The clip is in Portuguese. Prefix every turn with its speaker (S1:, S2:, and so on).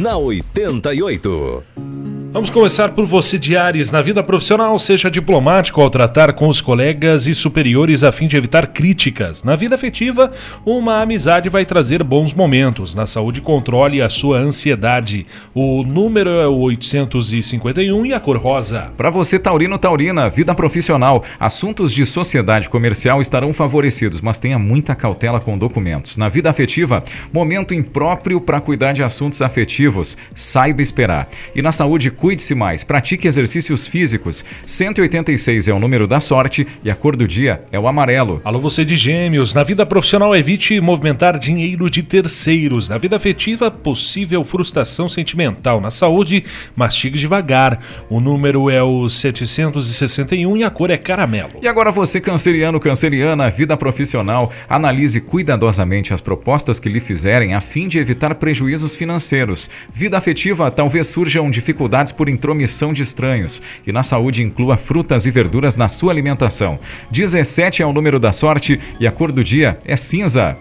S1: na 88.
S2: Vamos começar por você de Ares. Na vida profissional, seja diplomático ao tratar com os colegas e superiores a fim de evitar críticas. Na vida afetiva, uma amizade vai trazer bons momentos. Na saúde, controle a sua ansiedade. O número é o 851 e a cor rosa.
S3: Para você, Taurino Taurina, vida profissional, assuntos de sociedade comercial estarão favorecidos, mas tenha muita cautela com documentos. Na vida afetiva, momento impróprio para cuidar de assuntos afetivos. Saiba esperar. E na saúde, cuide-se mais, pratique exercícios físicos. 186 é o número da sorte e a cor do dia é o amarelo.
S2: Alô, você de Gêmeos. Na vida profissional, evite movimentar dinheiro de terceiros. Na vida afetiva, possível frustração sentimental. Na saúde, mastigue devagar. O número é o 761 e a cor é caramelo.
S3: E agora você, canceriano, canceriana, vida profissional, analise cuidadosamente as propostas que lhe fizerem a fim de evitar prejuízos financeiros. Vida afetiva, talvez surjam dificuldades por intromissão de estranhos. E na saúde, inclua frutas e verduras na sua alimentação. 17 é o número da sorte e a cor do dia é cinza.